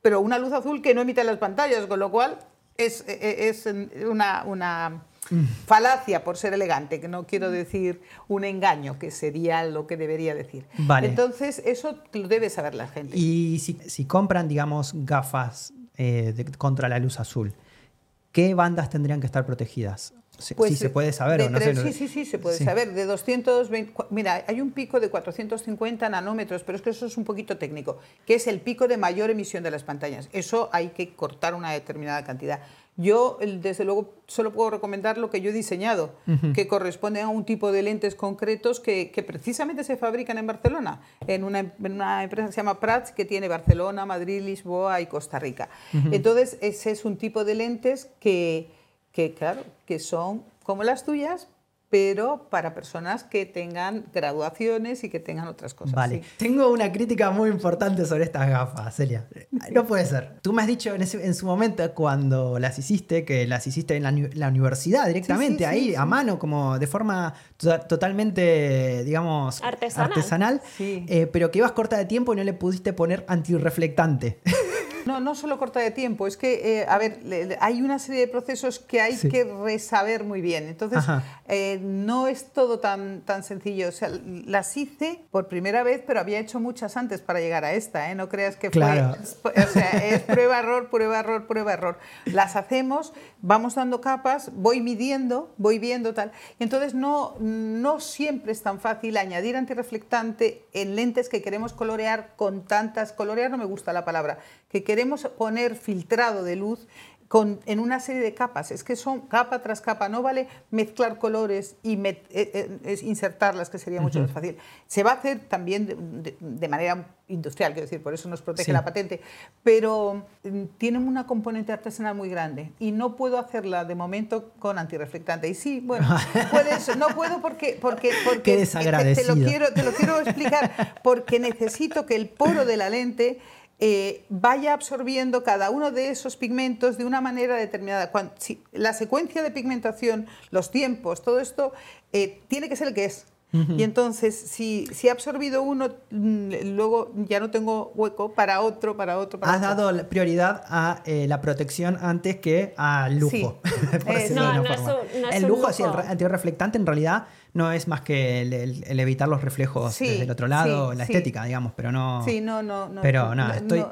Pero una luz azul que no emite las pantallas, con lo cual es, e- es una, una falacia por ser elegante, que no quiero decir un engaño, que sería lo que debería decir. Vale. Entonces eso lo debe saber la gente. Y si, si compran, digamos, gafas eh, de- contra la luz azul, ¿qué bandas tendrían que estar protegidas? Si, si se eh, puede saber de o no. Sí, sí, sí, se puede Sí. saber. De 220. cua- Mira, hay un pico de 450 nanómetros, pero es que eso es un poquito técnico, que es el pico de mayor emisión de las pantallas. Eso hay que cortar una determinada cantidad. Yo, desde luego, solo puedo recomendar lo que yo he diseñado, que corresponden a un tipo de lentes concretos que, que precisamente se fabrican en Barcelona, en una, en una empresa que se llama Prats, que tiene Barcelona, Madrid, Lisboa y Costa Rica. Entonces, ese es un tipo de lentes que, que, claro, que son como las tuyas, pero para personas que tengan graduaciones y que tengan otras cosas. Vale. sí. Tengo una crítica muy importante sobre estas gafas, Celia. No puede ser. Tú me has dicho en, ese- en su momento cuando las hiciste, que las hiciste en la, la universidad directamente, sí, ahí sí. a mano, como de forma to- totalmente, digamos, Artesanal. Sí. eh, pero que ibas corta de tiempo y no le pudiste poner antirreflectante. No, no solo corta de tiempo, es que, eh, a ver, le- hay una serie de procesos que hay Sí. que resaber muy bien. Entonces, eh, no es todo tan, tan sencillo. O sea, las hice por primera vez, pero había hecho muchas antes para llegar a esta. ¿eh? No creas que Claro. fue. O sea, es prueba, error, prueba, error, prueba, error. Las hacemos, vamos dando capas, voy midiendo, voy viendo tal. Y entonces, no, no siempre es tan fácil añadir antirreflectante en lentes que queremos colorear con tantas. Colorear no me gusta la palabra, que queremos poner filtrado de luz con, en una serie de capas. Es que son capa tras capa. No vale mezclar colores y met- eh, eh, insertarlas, que sería mucho más fácil. Se va a hacer también de, de- de manera industrial, quiero decir, por eso nos protege Sí. la patente, pero mm, tienen una componente artesanal muy grande y no puedo hacerla de momento con antirreflectante. Y sí, bueno, [LAUGHS] puedes, no puedo porque, porque, porque Qué te- te, desagradecido. lo quiero, te lo quiero explicar, porque necesito que el poro de la lente eh, vaya absorbiendo cada uno de esos pigmentos de una manera determinada. La secuencia de pigmentación, los tiempos, todo esto eh, tiene que ser el que es. Y entonces, si, si he absorbido uno, mm, luego ya no tengo hueco para otro, para otro, para Has otro. dado prioridad a eh, la protección antes que al lujo. Sí. [LAUGHS] por Eh, decirlo no, no es un- no es el un lujo, sí, el lujo. re- antirreflectante en realidad no es más que el, el- el evitar los reflejos Sí, desde el otro lado, sí, la sí. estética, digamos, pero no. Sí, no, no, no. Pero nada, no, estoy.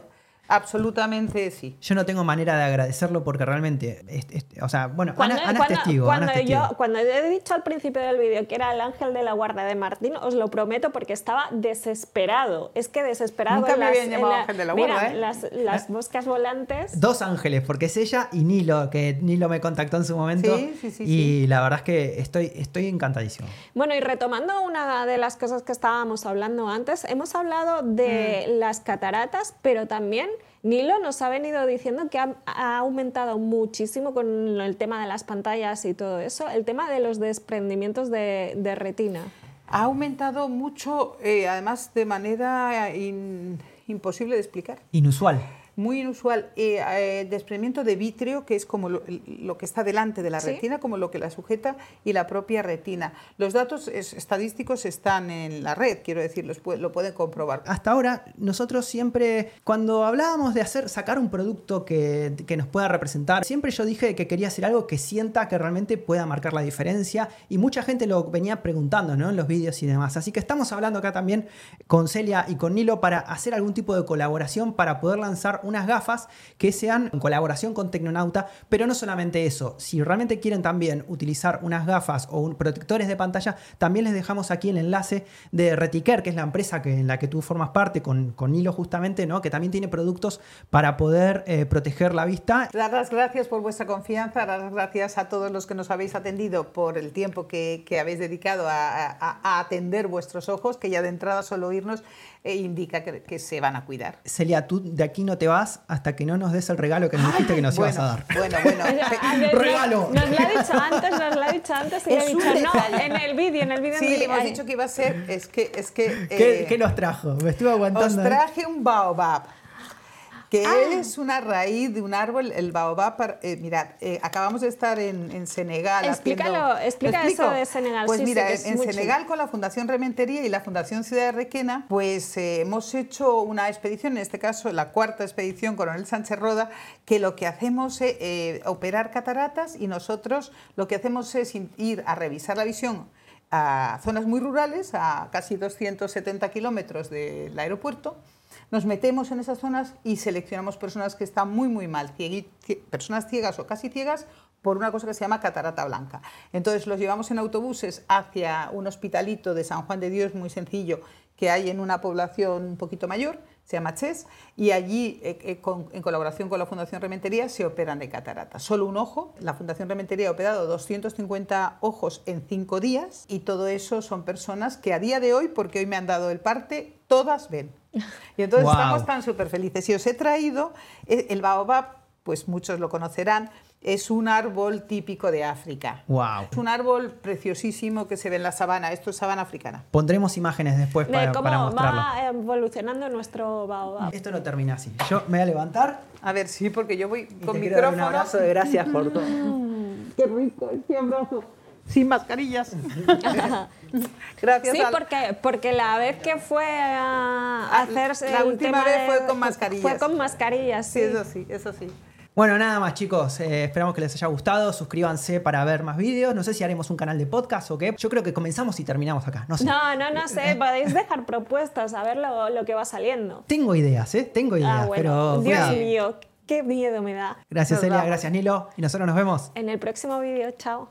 Absolutamente sí. Yo no tengo manera de agradecerlo porque realmente, es- es- o sea, bueno, Cuando, Ana, Ana es testigo. cuando Ana es testigo. yo, cuando he dicho al principio del vídeo que era el ángel de la guarda de Martín, os lo prometo porque estaba desesperado. Es que desesperado. Nunca en me las- habían llamado ángel de la mira, guarda, ¿eh? Las, las moscas volantes. Dos ángeles, porque es ella y Nilo, que Nilo me contactó en su momento. Sí, sí, sí, y la verdad es que estoy, estoy encantadísimo. Bueno, y retomando una de las cosas que estábamos hablando antes, hemos hablado de Mm. las cataratas, pero también Nilo nos ha venido diciendo que ha, ha aumentado muchísimo con el tema de las pantallas y todo eso, el tema de los desprendimientos de, de retina. Ha aumentado mucho, eh, además de manera in- imposible de explicar. Inusual. Muy inusual. Eh, eh, desprendimiento de vitrio, que es como lo, lo que está delante de la Sí. retina, como lo que la sujeta, y la propia retina. Los datos es- estadísticos están en la red, quiero decir, los lo pueden comprobar. Hasta ahora, nosotros siempre, cuando hablábamos de hacer, sacar un producto que, que nos pueda representar, siempre yo dije que quería hacer algo que sienta que realmente pueda marcar la diferencia y mucha gente lo venía preguntando ¿no? en los vídeos y demás. Así que estamos hablando acá también con Celia y con Nilo para hacer algún tipo de colaboración para poder lanzar unas gafas que sean en colaboración con Tecnonauta, pero no solamente eso, si realmente quieren también utilizar unas gafas o un- protectores de pantalla, también les dejamos aquí el enlace de Retiker, que es la empresa que, en la que tú formas parte con, con Hilo justamente, ¿no? que también tiene productos para poder eh, proteger la vista. Dar las gracias por vuestra confianza, dar las gracias a todos los que nos habéis atendido por el tiempo que, que habéis dedicado a, atender vuestros ojos, que ya de entrada solo oírnos eh, indica que, que se van a cuidar. Celia, tú de aquí no te vas hasta que no nos des el regalo que nos dijiste que nos bueno, ibas a dar. Bueno, bueno. [LAUGHS] Ver, Regalo. Nos, nos lo ha dicho antes, nos lo ha dicho antes y Es le he un dicho, no, en el vídeo, en el vídeo. en Sí, directo". hemos dicho que iba a ser, es que, es que ¿Qué, eh, qué nos trajo? Me estuve os aguantando. ¿eh? traje un baobab, que Ah. es una raíz de un árbol, el baobab. para- eh, mirad, eh, acabamos de estar en, en Senegal. Explícalo, haciendo- explica eso de Senegal, Pues sí, mira, en Senegal con la Fundación Rementería y la Fundación Ciudad de Requena, pues eh, hemos hecho una expedición, en este caso la cuarta expedición Coronel Sánchez Roda, que lo que hacemos es eh, operar cataratas y nosotros lo que hacemos es ir a revisar la visión a zonas muy rurales, a casi 270 kilómetros del aeropuerto. Nos metemos en esas zonas y seleccionamos personas que están muy, muy mal, personas ciegas o casi ciegas, por una cosa que se llama catarata blanca. Entonces los llevamos en autobuses hacia un hospitalito de San Juan de Dios muy sencillo que hay en una población un poquito mayor, se llama Ches, y allí, eh, eh, con- en colaboración con la Fundación Rementería, se operan de catarata. Solo un ojo. La Fundación Rementería ha operado 250 ojos en cinco días, y todo eso son personas que a día de hoy, porque hoy me han dado el parte, todas ven. Y entonces [LAUGHS] estamos tan súper felices. Y os he traído eh, el baobab, pues muchos lo conocerán, es un árbol típico de África. Wow. Es un árbol preciosísimo que se ve en la sabana. Esto es sabana africana. Pondremos imágenes después De para, cómo para mostrarlo. va evolucionando nuestro baobab. Esto no termina así. Yo me voy a levantar A ver, sí, porque yo voy y con te quiero dar un micrófono. abrazo de gracias por todo. Qué rico, qué abrazo. Sin mascarillas. [LAUGHS] Gracias. Sí, Al- porque, porque la vez que fue a Ah, hacerse la última vez de- fue con mascarillas. Fue con mascarillas, Sí, sí. eso sí, eso sí. Bueno, nada más chicos, Eh, esperamos que les haya gustado, suscríbanse para ver más vídeos, no sé si haremos un canal de podcast o qué, yo creo que comenzamos y terminamos acá, no sé. No, no, no sé, podéis [LAUGHS] dejar propuestas, a ver lo, lo que va saliendo. Tengo ideas, ¿eh? Tengo ideas, Ah, bueno, pero... Dios mío, qué miedo me da. Gracias vamos. gracias Nilo y nosotros nos vemos. En el próximo vídeo, chao.